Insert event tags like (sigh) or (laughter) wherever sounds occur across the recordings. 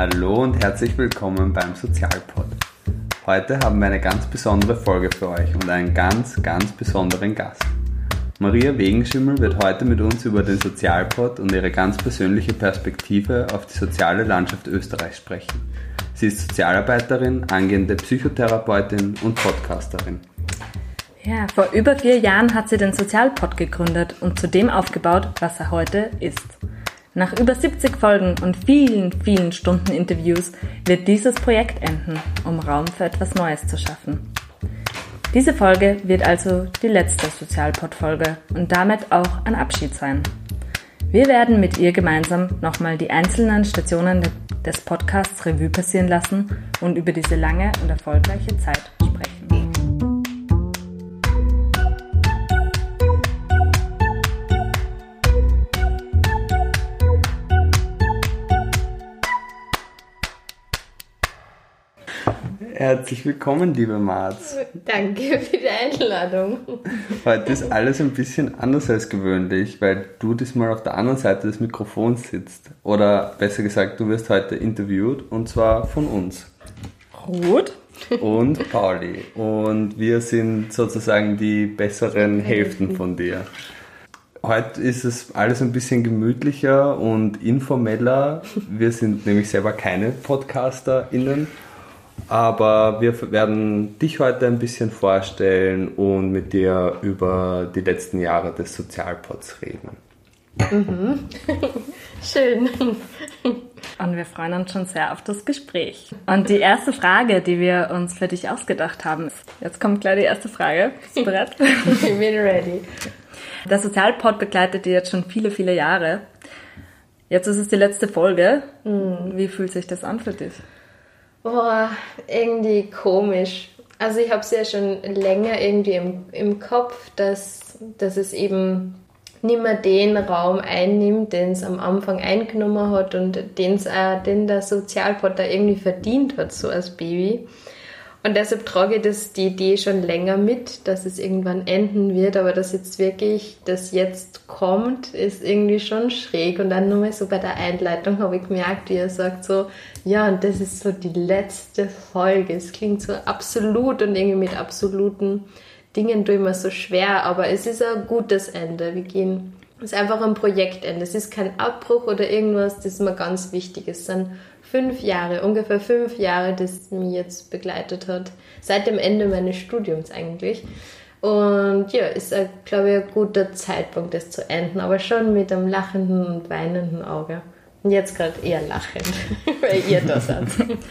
Hallo und herzlich willkommen beim Sozialpod. Heute haben wir eine ganz besondere Folge für euch und einen ganz, ganz besonderen Gast. Maria Wegenschimmel wird heute mit uns über den Sozialpod und ihre ganz persönliche Perspektive auf die soziale Landschaft Österreichs sprechen. Sie ist Sozialarbeiterin, angehende Psychotherapeutin und Podcasterin. Ja, vor über vier Jahren hat sie den Sozialpod gegründet und zu dem aufgebaut, was er heute ist. Nach über 70 Folgen und vielen, vielen Stunden Interviews wird dieses Projekt enden, um Raum für etwas Neues zu schaffen. Diese Folge wird also die letzte Sozialpod-Folge und damit auch ein Abschied sein. Wir werden mit ihr gemeinsam nochmal die einzelnen Stationen des Podcasts Revue passieren lassen und über diese lange und erfolgreiche Zeit Herzlich willkommen, liebe Marz. Danke für die Einladung. Heute ist alles ein bisschen anders als gewöhnlich, weil du diesmal auf der anderen Seite des Mikrofons sitzt. Oder besser gesagt, du wirst heute interviewt und zwar von uns. Ruth. Und Pauli. Und wir sind sozusagen die besseren Hälften von dir. Heute ist es alles ein bisschen gemütlicher und informeller. Wir sind nämlich selber keine PodcasterInnen aber wir werden dich heute ein bisschen vorstellen und mit dir über die letzten Jahre des Sozialpods reden. Mhm. (laughs) Schön. Und wir freuen uns schon sehr auf das Gespräch. Und die erste Frage, die wir uns für dich ausgedacht haben, ist, jetzt kommt gleich die erste Frage. Bist du bereit? (laughs) Ich bin ready. Der Sozialpod begleitet dich jetzt schon viele, viele Jahre. Jetzt ist es die letzte Folge. Mhm. Wie fühlt sich das an für dich? Boah, irgendwie komisch. Also ich habe es ja schon länger irgendwie im, im Kopf, dass, dass es eben nicht mehr den Raum einnimmt, den es am Anfang eingenommen hat und den's auch, den der Sozialpod da irgendwie verdient hat, so als Baby. Und deshalb trage ich das, die Idee schon länger mit, dass es irgendwann enden wird, aber dass jetzt wirklich das jetzt kommt, ist irgendwie schon schräg. Und dann nochmal so bei der Einleitung habe ich gemerkt, wie er sagt so, ja, und das ist so die letzte Folge. Es klingt so absolut und irgendwie mit absoluten Dingen tue ich mir so schwer, aber es ist ein gutes Ende. Wir gehen, ist einfach ein Projektende. Es ist kein Abbruch oder irgendwas, das ist mir ganz wichtig. Es sind fünf Jahre, ungefähr fünf Jahre, das mich jetzt begleitet hat. Seit dem Ende meines Studiums eigentlich. Und ja, ist, glaube ich, ein guter Zeitpunkt, das zu enden, aber schon mit einem lachenden und weinenden Auge. Und jetzt gerade eher lachend, (laughs) weil ihr da seid.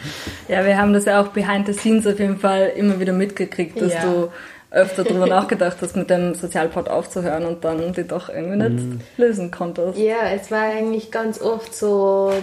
(laughs) ja, wir haben das ja auch behind the scenes auf jeden Fall immer wieder mitgekriegt, dass ja. du öfter darüber nachgedacht hast, mit dem Sozialpod aufzuhören und dann die doch irgendwie nicht mhm. lösen konntest. Ja, es war eigentlich ganz oft so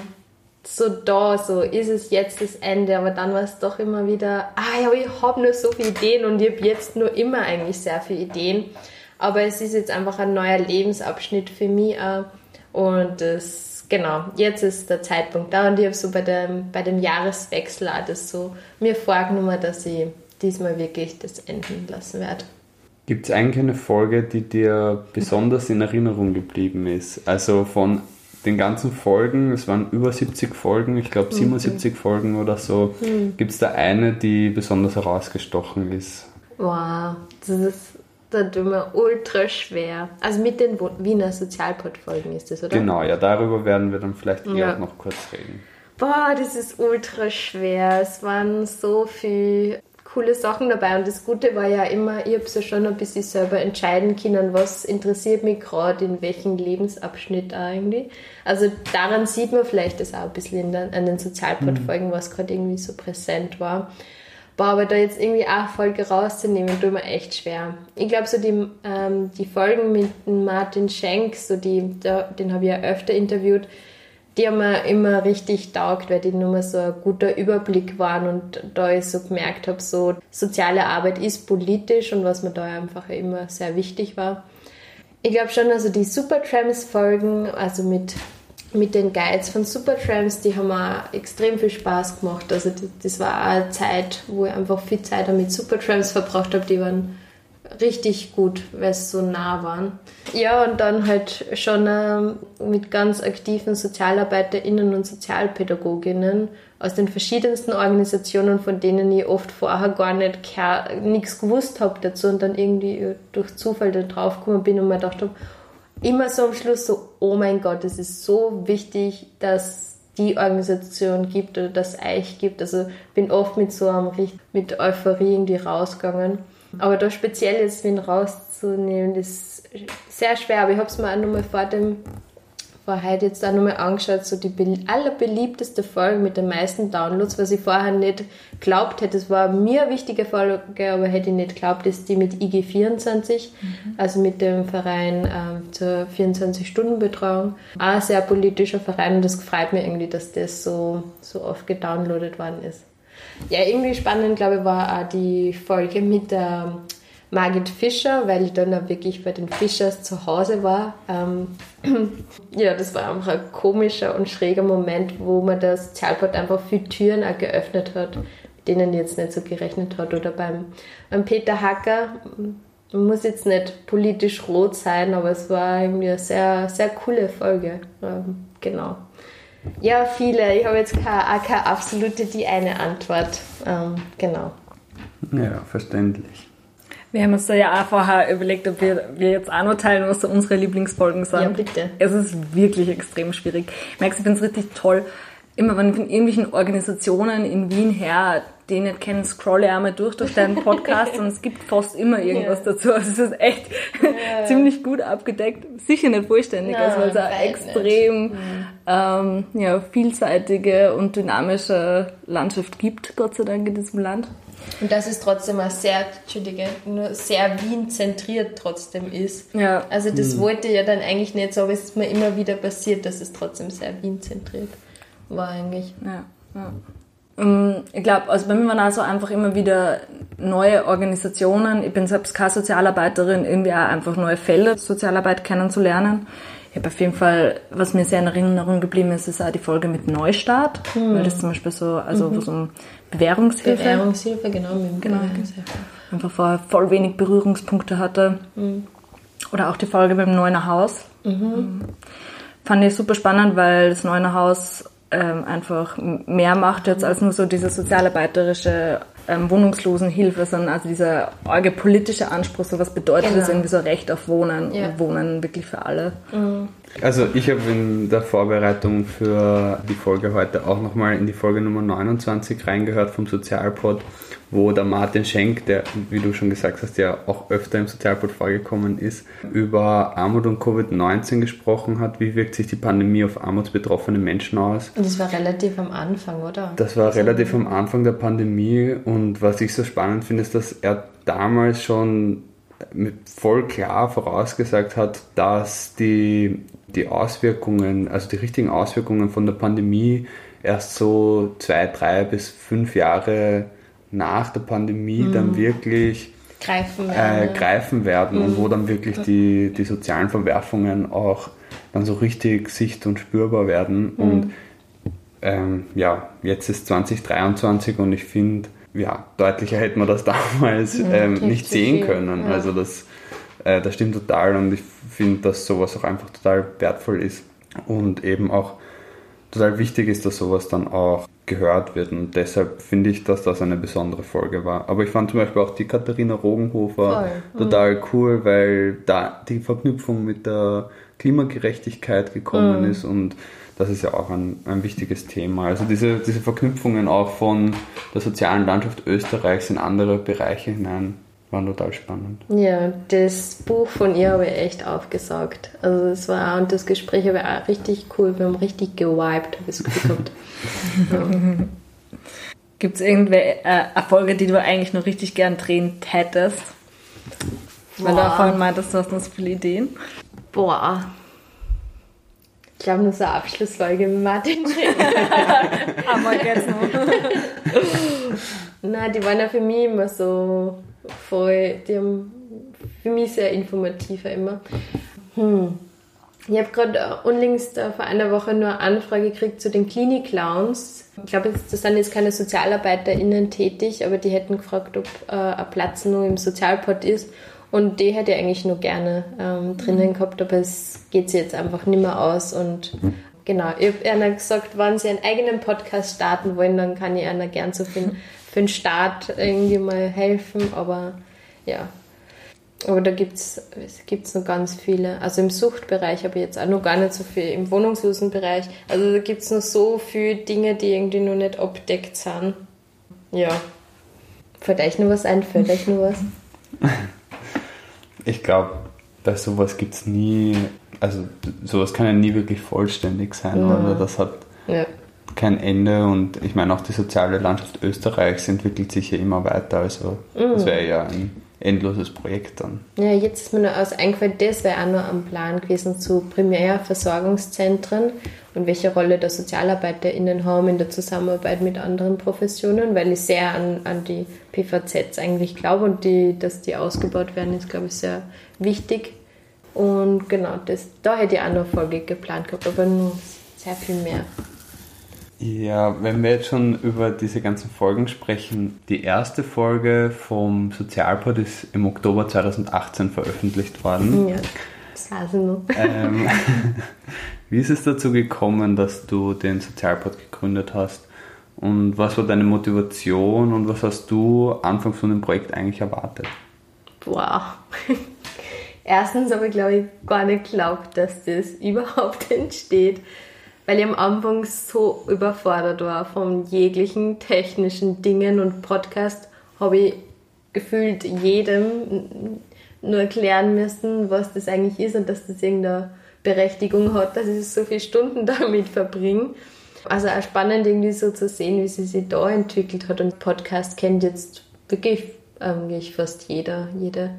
so da, so ist es jetzt das Ende, aber dann war es doch immer wieder, ah ja, ich habe nur so viele Ideen und ich habe jetzt nur immer eigentlich sehr viele Ideen. Aber es ist jetzt einfach ein neuer Lebensabschnitt für mich auch. und das, genau, jetzt ist der Zeitpunkt da und ich habe so bei dem, bei dem Jahreswechsel auch das so mir vorgenommen, dass ich diesmal wirklich das enden lassen werde. Gibt es eigentlich eine Folge, die dir besonders in Erinnerung geblieben ist? Also von den ganzen Folgen, es waren über 70 Folgen, ich glaube 77 mhm. Folgen oder so, mhm. gibt es da eine, die besonders herausgestochen ist? Wow, das ist da tut mir ultra schwer. Also mit den Wiener Sozialportfolgen ist das, oder? Genau, ja, darüber werden wir dann vielleicht eher ja. noch kurz reden. Boah, das ist ultra schwer. Es waren so viele coole Sachen dabei. Und das Gute war ja immer, ich habe so schon ein bisschen selber entscheiden können, was interessiert mich gerade, in welchem Lebensabschnitt irgendwie. Also daran sieht man vielleicht das auch ein bisschen den, an den Sozialportfolgen, mhm. was gerade irgendwie so präsent war. Boah, aber da jetzt irgendwie auch Folge rauszunehmen, tut mir echt schwer. Ich glaube, so die, ähm, die Folgen mit Martin Schenk, so die, da, den habe ich ja öfter interviewt, die haben mir immer richtig taugt, weil die nur mal so ein guter Überblick waren und da ich so gemerkt habe, so soziale Arbeit ist politisch und was mir da einfach immer sehr wichtig war. Ich glaube schon, also die Supertrams-Folgen, also mit, mit den Guides von Supertrams, die haben mir extrem viel Spaß gemacht. Also das war auch eine Zeit, wo ich einfach viel Zeit mit Supertrams verbracht habe. Die waren richtig gut, weil es so nah waren. Ja, und dann halt schon ähm, mit ganz aktiven SozialarbeiterInnen und Sozialpädagoginnen aus den verschiedensten Organisationen, von denen ich oft vorher gar nicht nichts gewusst habe dazu und dann irgendwie durch Zufall da drauf gekommen bin und mir gedacht habe, immer so am Schluss so, oh mein Gott, es ist so wichtig, dass die Organisation gibt oder das euch gibt. Also bin oft mit so einem mit Euphorie irgendwie rausgegangen. Aber da speziell jetzt wen rauszunehmen, ist sehr schwer. Aber ich habe es mir auch nochmal vor dem war heute jetzt auch nochmal angeschaut, so die allerbeliebteste Folge mit den meisten Downloads, was ich vorher nicht glaubt hätte. Es war mir eine wichtige Folge, aber hätte ich nicht geglaubt, ist die mit IG24, mhm. also mit dem Verein ähm, zur 24-Stunden-Betreuung. Auch ein sehr politischer Verein und das freut mich irgendwie, dass das so, so oft gedownloadet worden ist. Ja, irgendwie spannend, glaube ich, war auch die Folge mit der Margit Fischer, weil ich dann auch wirklich bei den Fischers zu Hause war. Ähm, (clears throat) ja, das war einfach ein komischer und schräger Moment, wo man das Sozialport einfach viele Türen auch geöffnet hat, mit denen jetzt nicht so gerechnet hat. Oder beim, beim Peter Hacker, man muss jetzt nicht politisch rot sein, aber es war irgendwie eine sehr, sehr coole Folge. Ähm, genau. Ja, viele. Ich habe jetzt keine, keine absolute die eine Antwort. Ähm, genau. Ja, verständlich. Wir haben uns da ja auch vorher überlegt, ob wir, wir jetzt auch noch teilen, was so unsere Lieblingsfolgen sind. Ja, bitte. Es ist wirklich extrem schwierig. Ich merke, ich finde es richtig toll. Immer wenn von irgendwelchen Organisationen in Wien her, die ich nicht kennen, scrolle ich einmal durch durch deinen Podcast (laughs) und es gibt fast immer irgendwas ja. dazu. Also es ist echt ja. (laughs) ziemlich gut abgedeckt. Sicher nicht vollständig, also weil es eine extrem ähm, ja, vielseitige und dynamische Landschaft gibt, Gott sei Dank in diesem Land. Und dass es trotzdem auch sehr, Entschuldige, nur sehr Wien-zentriert trotzdem ist. Ja. Also das mhm. wollte ja dann eigentlich nicht so, aber es ist mir immer wieder passiert, dass es trotzdem sehr Wien-zentriert war eigentlich. Ja, ja. Ähm, ich glaube, also bei mir waren also einfach immer wieder neue Organisationen. Ich bin selbst keine Sozialarbeiterin, irgendwie auch einfach neue Fälle Sozialarbeit kennenzulernen. Ich habe auf jeden Fall, was mir sehr in Erinnerung geblieben ist, ist auch die Folge mit Neustart, mhm. weil das zum Beispiel so, also mhm. es um Bewährungshilfe. Bewährungshilfe, genau. Mit genau. Bewährungshilfe. Einfach vorher voll wenig Berührungspunkte hatte. Mhm. Oder auch die Folge mit dem Neuner Haus. Mhm. Fand ich super spannend, weil das Neuner Haus ähm, einfach mehr macht jetzt als nur so diese sozialarbeiterische ähm, Wohnungslosenhilfe, sondern also dieser arge politische Anspruch, so was bedeutet genau. das irgendwie so Recht auf Wohnen ja. und Wohnen wirklich für alle. Mhm. Also ich habe in der Vorbereitung für die Folge heute auch nochmal in die Folge Nummer 29 reingehört vom Sozialpod wo der Martin Schenk, der, wie du schon gesagt hast, ja auch öfter im Sozialport vorgekommen ist, über Armut und Covid-19 gesprochen hat. Wie wirkt sich die Pandemie auf armutsbetroffene Menschen aus? Und das war relativ am Anfang, oder? Das war relativ am Anfang der Pandemie und was ich so spannend finde, ist, dass er damals schon voll klar vorausgesagt hat, dass die, die Auswirkungen, also die richtigen Auswirkungen von der Pandemie erst so zwei, drei bis fünf Jahre nach der Pandemie mhm. dann wirklich greifen werden, äh, greifen werden mhm. und wo dann wirklich die, die sozialen Verwerfungen auch dann so richtig sicht- und spürbar werden. Mhm. Und ähm, ja, jetzt ist 2023 und ich finde, ja, deutlicher hätte man das (laughs) damals mhm, ähm, nicht sehen viel. können. Ja. Also das, äh, das stimmt total und ich finde, dass sowas auch einfach total wertvoll ist und eben auch total wichtig ist, dass sowas dann auch gehört wird und deshalb finde ich, dass das eine besondere Folge war. Aber ich fand zum Beispiel auch die Katharina Rogenhofer Voll. total mhm. cool, weil da die Verknüpfung mit der Klimagerechtigkeit gekommen mhm. ist und das ist ja auch ein, ein wichtiges Thema. Also diese, diese Verknüpfungen auch von der sozialen Landschaft Österreichs in andere Bereiche hinein waren total spannend. Ja, das Buch von ihr habe ich echt aufgesaugt. Also es war und das Gespräch ich auch richtig cool. Wir haben richtig gewiped, habe ich es gehabt. ja. Gibt es irgendwelche äh, Erfolge, die du eigentlich noch richtig gern drehen hättest? Boah. Weil du auch vorhin meintest, du hast noch so viele Ideen. Boah. Ich glaube, nur so eine Abschlussfolge mit Martin (laughs) Aber jetzt noch. (laughs) Na, die waren ja für mich immer so voll, die haben für mich sehr informativer immer. Hm. Ich habe gerade unlängst vor einer Woche nur eine Anfrage gekriegt zu den Klinik-Clowns. Ich glaube, das sind jetzt keine SozialarbeiterInnen tätig, aber die hätten gefragt, ob äh, ein Platz nur im Sozialport ist. Und die hätte ich eigentlich nur gerne ähm, drinnen gehabt, aber es geht sie jetzt einfach nicht mehr aus. Und genau, ich habe einer gesagt, wenn sie einen eigenen Podcast starten wollen, dann kann ich einer gern so den- (laughs) für den Start irgendwie mal helfen. Aber ja, aber da gibt es gibt's noch ganz viele. Also im Suchtbereich habe ich jetzt auch noch gar nicht so viel, im Wohnungslosenbereich. Also da gibt es noch so viele Dinge, die irgendwie noch nicht abdeckt sind. Ja. Fällt euch noch was ein? Fällt euch noch was? (laughs) Ich glaube, bei sowas gibt es nie, also sowas kann ja nie wirklich vollständig sein, Ja. oder? Das hat Ja. Kein Ende und ich meine auch die soziale Landschaft Österreichs entwickelt sich ja immer weiter, also das wäre ja ein endloses Projekt dann. Ja, jetzt ist mir noch aus eingefallen, das wäre auch noch am Plan gewesen zu Primärversorgungszentren und welche Rolle der SozialarbeiterInnen haben in der Zusammenarbeit mit anderen Professionen, weil ich sehr an, an die PVZs eigentlich glaube und die, dass die ausgebaut werden, ist, glaube ich, sehr wichtig. Und genau, das, da hätte ich auch noch Folge geplant gehabt, aber nur sehr viel mehr. Ja, wenn wir jetzt schon über diese ganzen Folgen sprechen, die erste Folge vom Sozialpod ist im Oktober 2018 veröffentlicht worden. Ja, das weiß ich noch. ähm, (laughs) (laughs) wie ist es dazu gekommen, dass du den Sozialpod gegründet hast? Und was war deine Motivation und was hast du anfangs von dem Projekt eigentlich erwartet? Boah. (laughs) Erstens habe ich, glaube ich, gar nicht geglaubt, dass das überhaupt entsteht, weil ich am Anfang so überfordert war von jeglichen technischen Dingen und Podcast habe ich gefühlt jedem nur erklären müssen, was das eigentlich ist und dass das irgendeine Berechtigung hat, dass ich so viele Stunden (laughs) damit verbringe. Also auch spannend irgendwie so zu sehen, wie sie sich da entwickelt hat und Podcast kennt jetzt wirklich eigentlich fast jeder, jede.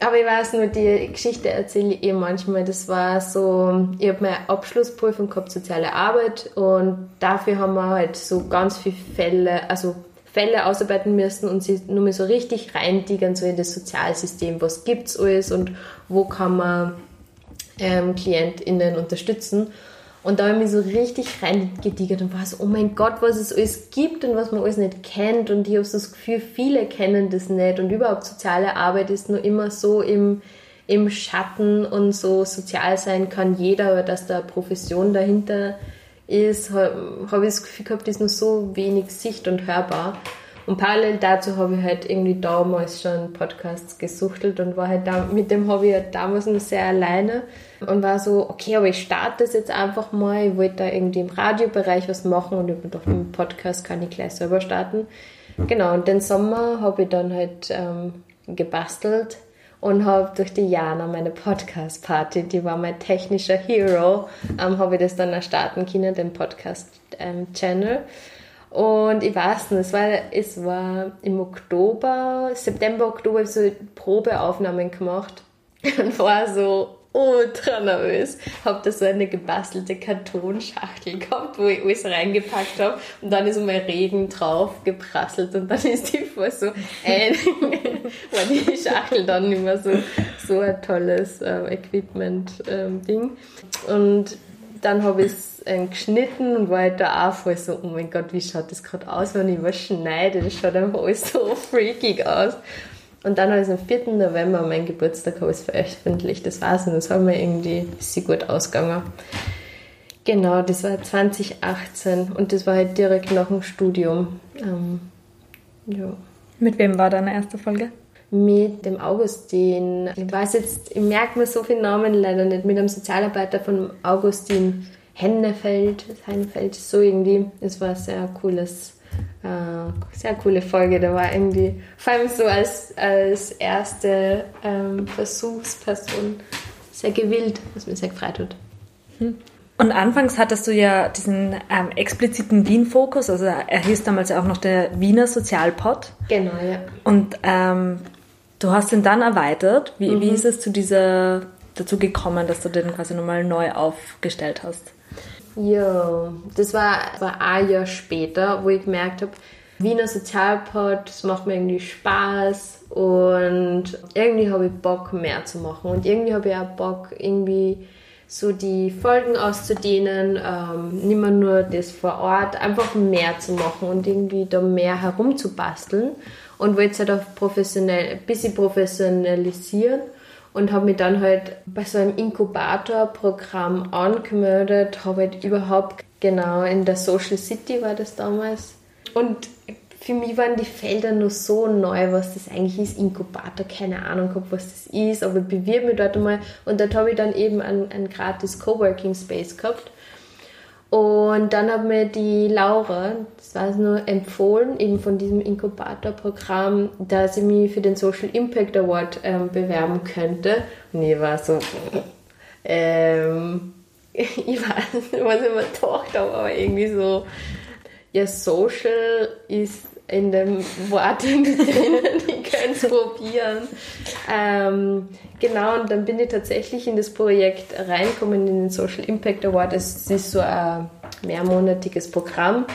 Aber ich weiß nur, die Geschichte erzähle ich eh manchmal. Das war so, ich habe meine Abschlussprüfung gehabt, soziale Arbeit und dafür haben wir halt so ganz viele Fälle, also Fälle ausarbeiten müssen und sie nur so richtig reintigern so in das Sozialsystem. Was gibt's alles und wo kann man ähm, KlientInnen unterstützen? Und da habe ich mich so richtig reingedigert und war so, oh mein Gott, was es alles gibt und was man alles nicht kennt. Und ich habe so das Gefühl, viele kennen das nicht. Und überhaupt soziale Arbeit ist nur immer so im, im Schatten und so sozial sein kann jeder, aber dass da Profession dahinter ist, habe hab ich das Gefühl gehabt, ist nur so wenig sicht- und hörbar. Und parallel dazu habe ich halt irgendwie damals schon Podcasts gesuchtelt und war halt da, mit dem habe ich halt damals noch sehr alleine und war so, okay, aber ich starte das jetzt einfach mal. Ich wollte da irgendwie im Radiobereich was machen und mir gedacht, im Podcast kann ich gleich selber starten. Genau, und den Sommer habe ich dann halt ähm, gebastelt und habe durch die Jana meine Podcast-Party, die war mein technischer Hero, ähm, habe ich das dann starten können, den Podcast-Channel. Und ich weiß nicht, es war, es war im Oktober, September, Oktober, habe ich so Probeaufnahmen gemacht (laughs) und war so ultra nervös. Habe da so eine gebastelte Kartonschachtel gehabt, wo ich alles reingepackt habe und dann ist mal Regen drauf geprasselt und dann ist die voll so ein, (laughs) war die Schachtel dann nicht mehr so, so ein tolles äh, Equipment-Ding. und dann habe ich ähm, geschnitten und war halt da auch voll so, oh mein Gott, wie schaut das gerade aus, wenn ich was schneide? Das schaut einfach alles so (laughs) freakig aus. Und dann habe ich es am 4. November, an meinem Geburtstag, habe ich es veröffentlicht. Das war's und das war mir irgendwie ein bisschen gut ausgegangen. Genau, das war 2018 und das war halt direkt nach dem Studium. Ähm, ja. Mit wem war deine erste Folge? Mit dem Augustin, ich weiß jetzt, ich merke mir so viele Namen leider nicht, mit einem Sozialarbeiter von Augustin Hennefeld, Hennefeld, so irgendwie. Es war sehr cooles, äh, sehr coole Folge. Da war irgendwie, vor allem so als, als erste ähm, Versuchsperson sehr gewillt, was mir sehr gefreut hat. Und anfangs hattest du ja diesen ähm, expliziten Wien-Fokus, also er hieß damals ja auch noch der Wiener Sozialpod. Genau, ja. Und ähm, du hast ihn dann erweitert. Wie, wie ist es zu dieser, dazu gekommen, dass du den quasi nochmal neu aufgestellt hast? Ja, das war, war ein Jahr später, wo ich gemerkt habe, Wiener Sozialpod, das macht mir irgendwie Spaß und irgendwie habe ich Bock mehr zu machen und irgendwie habe ich auch Bock irgendwie so die Folgen auszudehnen, ähm, nicht mehr nur das vor Ort, einfach mehr zu machen und irgendwie da mehr herumzubasteln. und wollte es halt auch professionell, ein bisschen professionalisieren und habe mich dann halt bei so einem Inkubatorprogramm angemeldet, habe halt überhaupt genau in der Social City war das damals und für mich waren die Felder nur so neu, was das eigentlich ist. Inkubator, keine Ahnung gehabt, was das ist, aber bewirb mich dort einmal. Und dort habe ich dann eben einen, einen gratis Coworking Space gehabt. Und dann hat mir die Laura, das war es nur, empfohlen, eben von diesem Inkubator-Programm, dass ich mich für den Social Impact Award ähm, bewerben könnte. Und ich war so, ähm, (laughs) ich weiß nicht, was ich mir gedacht habe, aber irgendwie so, ja, Social ist in dem Wort (laughs) drinnen, es probieren. Ähm, genau, und dann bin ich tatsächlich in das Projekt reingekommen, in den Social Impact Award. Es ist so ein mehrmonatiges Programm.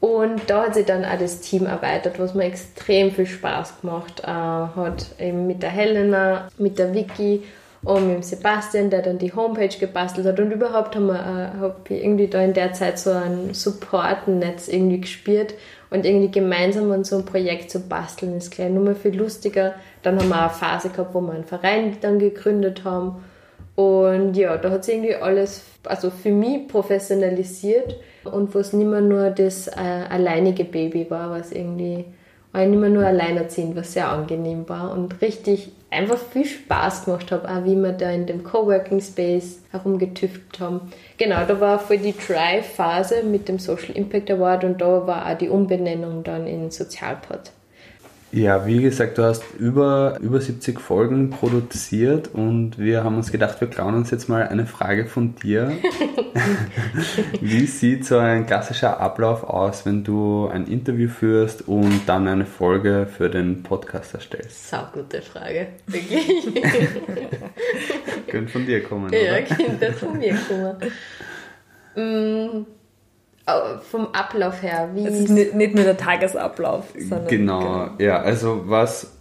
Und da hat sich dann auch das Team erweitert, was mir extrem viel Spaß gemacht äh, hat. Eben mit der Helena, mit der Vicky und mit dem Sebastian, der dann die Homepage gebastelt hat. Und überhaupt haben äh, hab ich irgendwie da in der Zeit so ein Support-Netz irgendwie gespürt, und irgendwie gemeinsam an so ein Projekt zu basteln ist gleich nur mal viel lustiger. Dann haben wir eine Phase gehabt, wo wir einen Verein dann gegründet haben. Und ja, da hat sich irgendwie alles, also für mich professionalisiert und wo es nicht mehr nur das äh, alleinige Baby war, was irgendwie nicht mehr nur alleinerziehend, was sehr angenehm war und richtig einfach viel Spaß gemacht habe, auch wie wir da in dem Coworking Space herumgetüftelt haben. Genau, da war voll die Drive-Phase mit dem Social Impact Award und da war auch die Umbenennung dann in Sozialpod. Ja, wie gesagt, du hast über, über 70 Folgen produziert und wir haben uns gedacht, wir klauen uns jetzt mal eine Frage von dir. (laughs) wie sieht so ein klassischer Ablauf aus, wenn du ein Interview führst und dann eine Folge für den Podcast erstellst? Sau gute Frage, wirklich. (laughs) Könnte von dir kommen, oder? Ja, könnte von mir kommen. (laughs) Mm, vom Ablauf her. Wie es ist nicht, nicht nur der Tagesablauf, sondern. Genau, genau. ja, also was,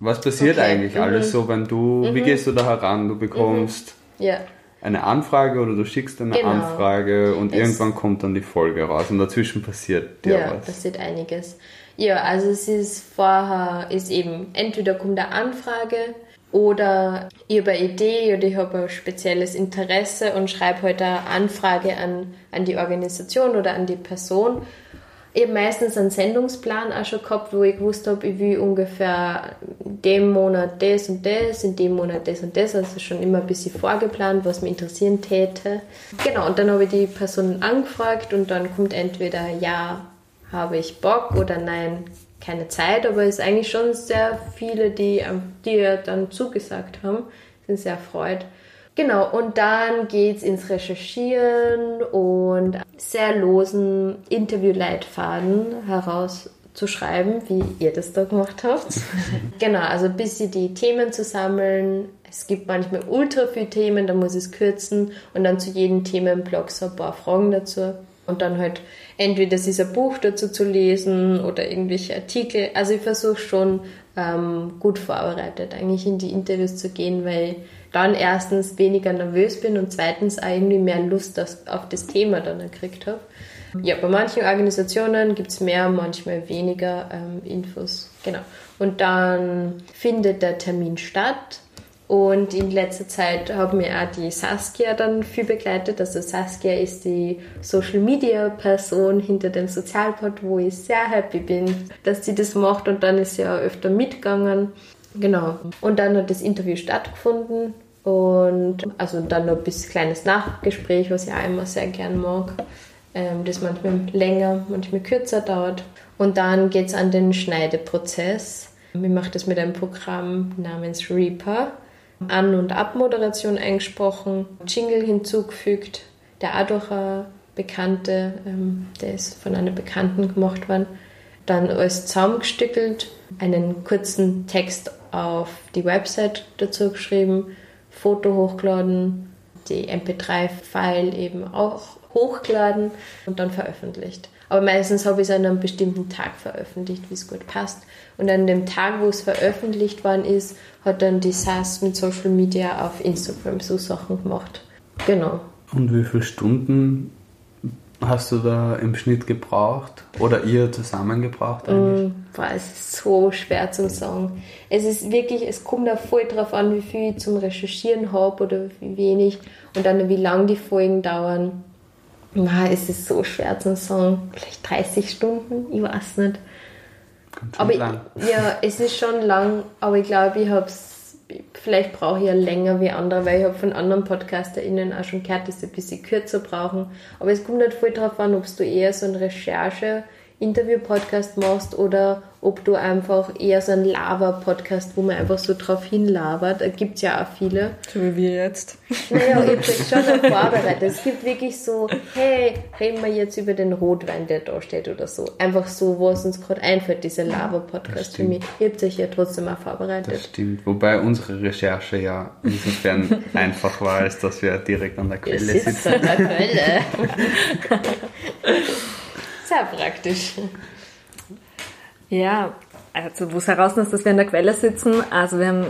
was passiert okay. eigentlich mhm. alles so, wenn du, mhm. wie gehst du da heran? Du bekommst mhm. ja. eine Anfrage oder du schickst eine genau. Anfrage und es irgendwann kommt dann die Folge raus und dazwischen passiert dir ja, was. passiert einiges. Ja, also es ist vorher, ist eben, entweder kommt eine Anfrage, oder ich habe eine Idee oder ich habe ein spezielles Interesse und schreibe heute halt eine Anfrage an, an die Organisation oder an die Person. Ich habe meistens einen Sendungsplan auch schon gehabt, wo ich gewusst habe, ich will ungefähr in dem Monat das und das, in dem Monat das und das, also schon immer ein bisschen vorgeplant, was mich interessieren täte. Genau, und dann habe ich die Person angefragt und dann kommt entweder ja, habe ich Bock oder nein, keine Zeit, aber es ist eigentlich schon sehr viele, die, die dann zugesagt haben, sind sehr erfreut. Genau, und dann geht es ins Recherchieren und sehr losen Interviewleitfaden herauszuschreiben, wie ihr das da gemacht habt. (laughs) genau, also ein bisschen die Themen zu sammeln. Es gibt manchmal ultra viele Themen, da muss ich es kürzen und dann zu jedem Themenblock so ein paar Fragen dazu. Und dann halt entweder ist ein Buch dazu zu lesen oder irgendwelche Artikel. Also ich versuche schon ähm, gut vorbereitet eigentlich in die Interviews zu gehen, weil dann erstens weniger nervös bin und zweitens auch irgendwie mehr Lust auf das Thema dann gekriegt habe. Ja, bei manchen Organisationen gibt es mehr, manchmal weniger ähm, Infos. Genau. Und dann findet der Termin statt und in letzter Zeit haben mir auch die Saskia dann viel begleitet. Also Saskia ist die Social Media Person hinter dem Sozialpod, wo ich sehr happy bin, dass sie das macht und dann ist sie auch öfter mitgegangen. Genau. Und dann hat das Interview stattgefunden und also dann noch ein bisschen kleines Nachgespräch, was ich auch immer sehr gern mag. Ähm, das manchmal länger, manchmal kürzer dauert. Und dann geht es an den Schneideprozess. Ich mache das mit einem Programm namens Reaper. An- und Abmoderation eingesprochen, Jingle hinzugefügt, der auch durch eine Bekannte, ähm, der ist von einer Bekannten gemacht worden, dann alles zusammengestückelt, einen kurzen Text auf die Website dazu geschrieben, Foto hochgeladen, die MP3-File eben auch hochgeladen und dann veröffentlicht. Aber meistens habe ich es an einem bestimmten Tag veröffentlicht, wie es gut passt. Und an dem Tag, wo es veröffentlicht worden ist, hat dann die SAS mit Social Media auf Instagram so Sachen gemacht. Genau. Und wie viele Stunden hast du da im Schnitt gebraucht? Oder ihr zusammen gebraucht eigentlich? Mm, boah, es ist so schwer zum sagen. Es ist wirklich, es kommt auch voll drauf an, wie viel ich zum Recherchieren habe oder wie wenig und dann wie lang die Folgen dauern. Na, es ist so schwer zu sagen. Vielleicht 30 Stunden, ich weiß nicht. Aber ich, ja, es ist schon lang, aber ich glaube, ich habe es vielleicht brauche ich ja länger wie andere, weil ich habe von anderen PodcasterInnen auch schon gehört, dass sie ein bisschen kürzer brauchen. Aber es kommt halt voll drauf an, ob du eher so eine Recherche Interview-Podcast machst oder ob du einfach eher so ein Lava-Podcast, wo man einfach so drauf hinlabert. Da gibt es ja auch viele. So wie wir jetzt. Naja, ich habe das schon (laughs) vorbereitet. Es gibt wirklich so, hey, reden wir jetzt über den Rotwein, der da steht oder so. Einfach so, was uns gerade einfällt, dieser Lava-Podcast für mich. Ihr habt euch ja trotzdem auch vorbereitet. Das stimmt. Wobei unsere Recherche ja insofern (laughs) einfach war, als dass wir direkt an der Quelle sitzen. An der Quelle. (laughs) Sehr praktisch. Ja, also wo es heraus ist, dass wir an der Quelle sitzen. Also wir haben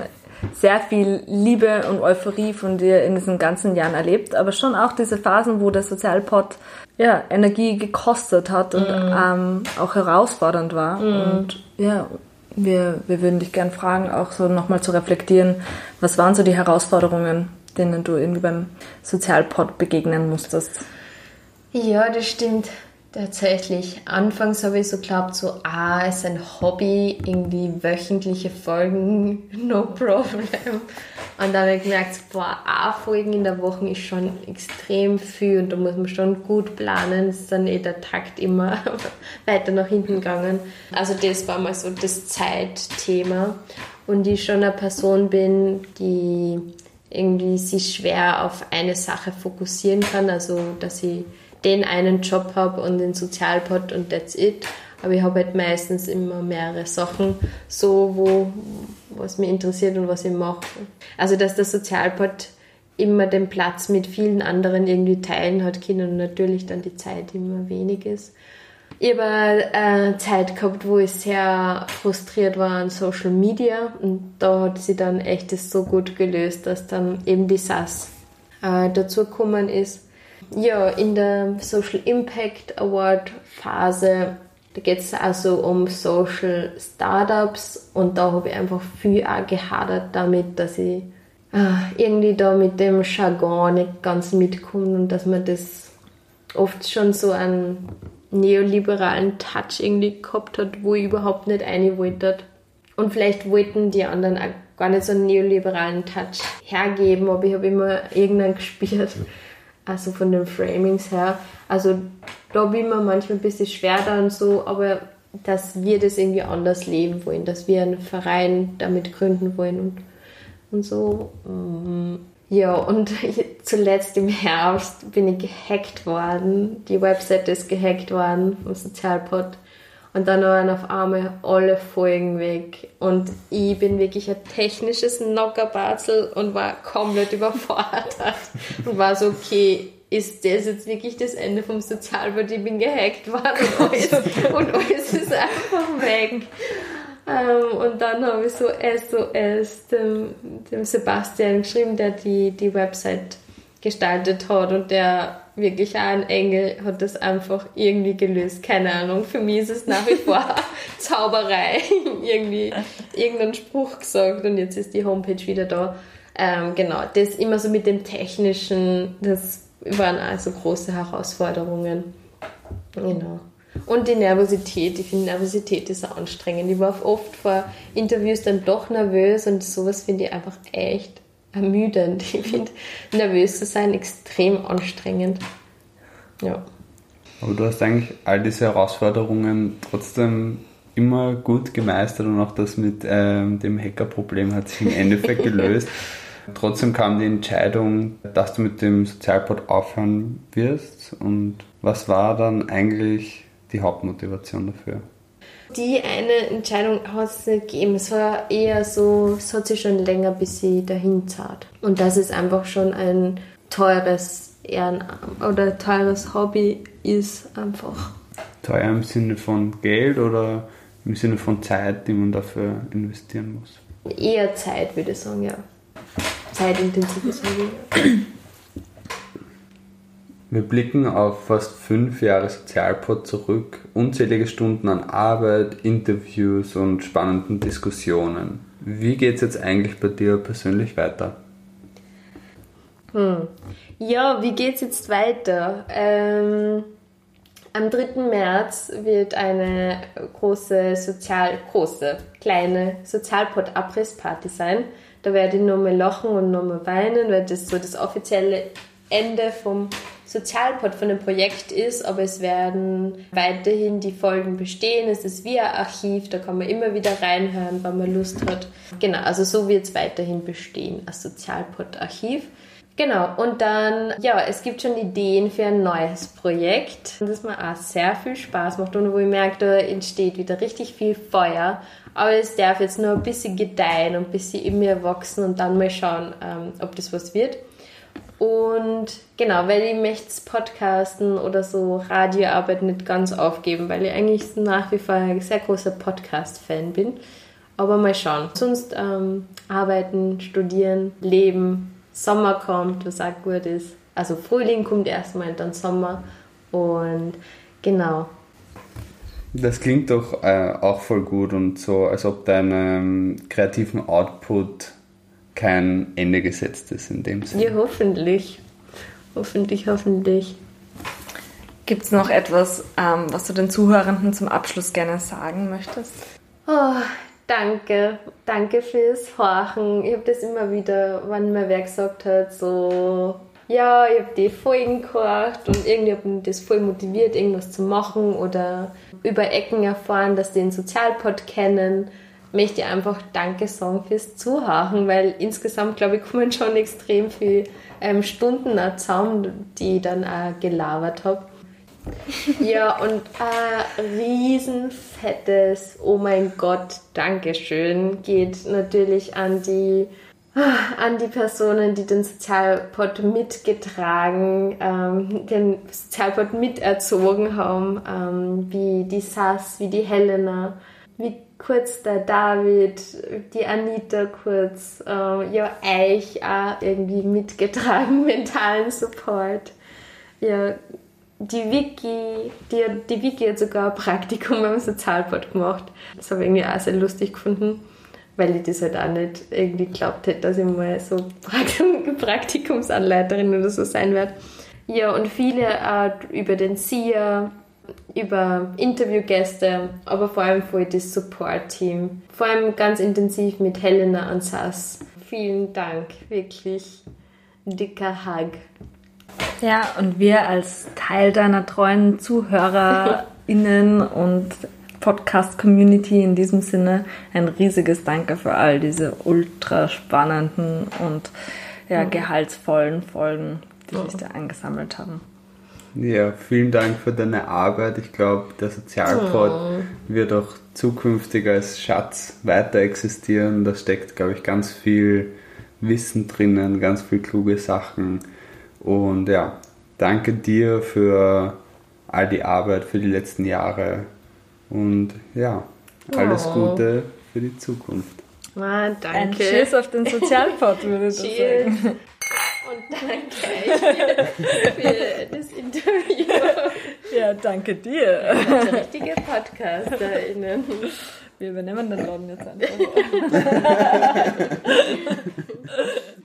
sehr viel Liebe und Euphorie von dir in diesen ganzen Jahren erlebt, aber schon auch diese Phasen, wo der Sozialpod ja, Energie gekostet hat und mm. ähm, auch herausfordernd war. Mm. Und ja, wir, wir würden dich gern fragen, auch so nochmal zu reflektieren, was waren so die Herausforderungen, denen du irgendwie beim Sozialpod begegnen musstest? Ja, das stimmt. Tatsächlich. Anfangs habe ich so geglaubt, so, ah, ist ein Hobby, irgendwie wöchentliche Folgen, (laughs) no problem. Und dann habe ich gemerkt, boah, a Folgen in der Woche ist schon extrem viel und da muss man schon gut planen. ist dann eh der Takt immer (laughs) weiter nach hinten gegangen. Also das war mal so das Zeitthema. Und ich schon eine Person bin, die irgendwie sich schwer auf eine Sache fokussieren kann. Also, dass ich den einen Job habe und den Sozialpod und that's it. Aber ich habe halt meistens immer mehrere Sachen, so wo was mich interessiert und was ich mache. Also dass der Sozialpod immer den Platz mit vielen anderen irgendwie teilen hat können und natürlich dann die Zeit immer wenig ist. Ich habe eine Zeit gehabt, wo ich sehr frustriert war an Social Media und da hat sie dann echt das so gut gelöst, dass dann eben die SAS äh, dazu gekommen ist ja, in der Social Impact Award Phase, da geht es also um Social Startups und da habe ich einfach viel auch gehadert damit, dass ich äh, irgendwie da mit dem Jargon nicht ganz mitkomme und dass man das oft schon so einen neoliberalen Touch irgendwie gehabt hat, wo ich überhaupt nicht eine wollte. Und vielleicht wollten die anderen auch gar nicht so einen neoliberalen Touch hergeben, aber ich habe immer irgendwann (laughs) gespürt, also von den Framings her. Also da bin mir manchmal ein bisschen schwer dann so, aber dass wir das irgendwie anders leben wollen, dass wir einen Verein damit gründen wollen und, und so. Mm, ja, und (laughs) zuletzt im Herbst bin ich gehackt worden. Die Webseite ist gehackt worden vom Sozialpod. Und dann waren auf einmal alle Folgen weg. Und ich bin wirklich ein technisches Knockerbatzel und war komplett (laughs) überfordert. Und war so, okay, ist das jetzt wirklich das Ende vom Sozialbad? Ich bin gehackt worden und (laughs) alles, und alles ist einfach weg. Ähm, und dann habe ich so SOS dem, dem Sebastian geschrieben, der die, die Website gestaltet hat und der wirklich auch ein Engel hat das einfach irgendwie gelöst. Keine Ahnung, für mich ist es nach wie vor (laughs) Zauberei. (laughs) irgendwie irgendeinen Spruch gesagt und jetzt ist die Homepage wieder da. Ähm, genau, das immer so mit dem Technischen, das waren also große Herausforderungen. Genau. Und die Nervosität, ich finde Nervosität ist auch anstrengend. Ich war oft vor Interviews dann doch nervös und sowas finde ich einfach echt ermüdend. Ich finde, nervös zu sein extrem anstrengend. Ja. Aber du hast eigentlich all diese Herausforderungen trotzdem immer gut gemeistert und auch das mit ähm, dem Hackerproblem hat sich im (laughs) Endeffekt gelöst. Trotzdem kam die Entscheidung, dass du mit dem Sozialpod aufhören wirst. Und was war dann eigentlich die Hauptmotivation dafür? Die eine Entscheidung hat es nicht gegeben. Es war eher so, es hat sich schon länger bis sie dahin zahlt. Und dass es einfach schon ein teures Ehrenamt oder teures Hobby ist einfach. Teuer im Sinne von Geld oder im Sinne von Zeit, die man dafür investieren muss? Eher Zeit, würde ich sagen, ja. Zeitintensives Hobby. Wir blicken auf fast fünf Jahre Sozialpod zurück, unzählige Stunden an Arbeit, Interviews und spannenden Diskussionen. Wie geht es jetzt eigentlich bei dir persönlich weiter? Hm. Ja, wie geht's jetzt weiter? Ähm, am 3. März wird eine große Sozial, große, kleine Sozialpod-Abrissparty sein. Da werde ich nochmal lachen und nochmal weinen, weil das so das offizielle Ende vom Sozialpod von dem Projekt ist, aber es werden weiterhin die Folgen bestehen. Es ist wie ein Archiv, da kann man immer wieder reinhören, wenn man Lust hat. Genau, also so wird es weiterhin bestehen, als Sozialpod-Archiv. Genau, und dann, ja, es gibt schon Ideen für ein neues Projekt, das mir auch sehr viel Spaß macht und wo ich merke, da entsteht wieder richtig viel Feuer. Aber es darf jetzt nur ein bisschen gedeihen und ein bisschen in mir wachsen und dann mal schauen, ähm, ob das was wird. Und genau, weil ich möchte Podcasten oder so Radioarbeit nicht ganz aufgeben, weil ich eigentlich nach wie vor ein sehr großer Podcast-Fan bin. Aber mal schauen. Sonst ähm, arbeiten, studieren, leben, Sommer kommt, was auch gut ist. Also Frühling kommt erstmal, dann Sommer und genau. Das klingt doch äh, auch voll gut und so, als ob deinem kreativen Output kein Ende gesetzt ist in dem Sinne. Ja, hoffentlich. Hoffentlich, hoffentlich. Gibt es noch etwas, ähm, was du den Zuhörenden zum Abschluss gerne sagen möchtest? Oh, danke. Danke fürs Horchen. Ich habe das immer wieder, wenn mir wer gesagt hat, so, ja, ich habe die Folgen gehört und irgendwie hat mich das voll motiviert, irgendwas zu machen oder über Ecken erfahren, dass die den Sozialpod kennen möchte ich einfach Danke sagen fürs Zuhören, weil insgesamt, glaube ich, kommen schon extrem viele ähm, Stunden zusammen, die ich dann auch gelabert habe. ja, und ein riesen fettes Oh mein Gott, Dankeschön geht natürlich an die an die Personen, die den Sozialpod mitgetragen, ähm, den Sozialpod miterzogen haben, ähm, wie die Sass, wie die Helena, wie kurz der David, die Anita kurz, äh, ja, euch auch irgendwie mitgetragen, (laughs) mentalen Support. Ja, die Vicky, die, die Vicky hat sogar ein Praktikum beim Sozialport gemacht. Das habe ich irgendwie auch sehr lustig gefunden, weil ich das halt auch nicht irgendwie geglaubt hätte, dass ich mal so (laughs) Praktikumsanleiterin oder so sein werde. Ja, und viele auch über den SIA, über Interviewgäste, aber vor allem für das Support-Team. Vor allem ganz intensiv mit Helena und Sass. Vielen Dank, wirklich dicker Hug. Ja, und wir als Teil deiner treuen ZuhörerInnen (laughs) und Podcast-Community in diesem Sinne ein riesiges Danke für all diese ultra spannenden und ja, gehaltsvollen Folgen, die sich da angesammelt haben. Ja, vielen Dank für deine Arbeit. Ich glaube, der Sozialpod oh. wird auch zukünftig als Schatz weiter existieren. Da steckt, glaube ich, ganz viel Wissen drinnen, ganz viel kluge Sachen. Und ja, danke dir für all die Arbeit, für die letzten Jahre. Und ja, alles oh. Gute für die Zukunft. Ah, danke. Ein Tschüss auf den Sozialpod, würde ich (laughs) sagen und danke für das Interview. Ja, danke dir. Ja, richtige PodcasterInnen. Wir übernehmen den Laden jetzt einfach. (laughs)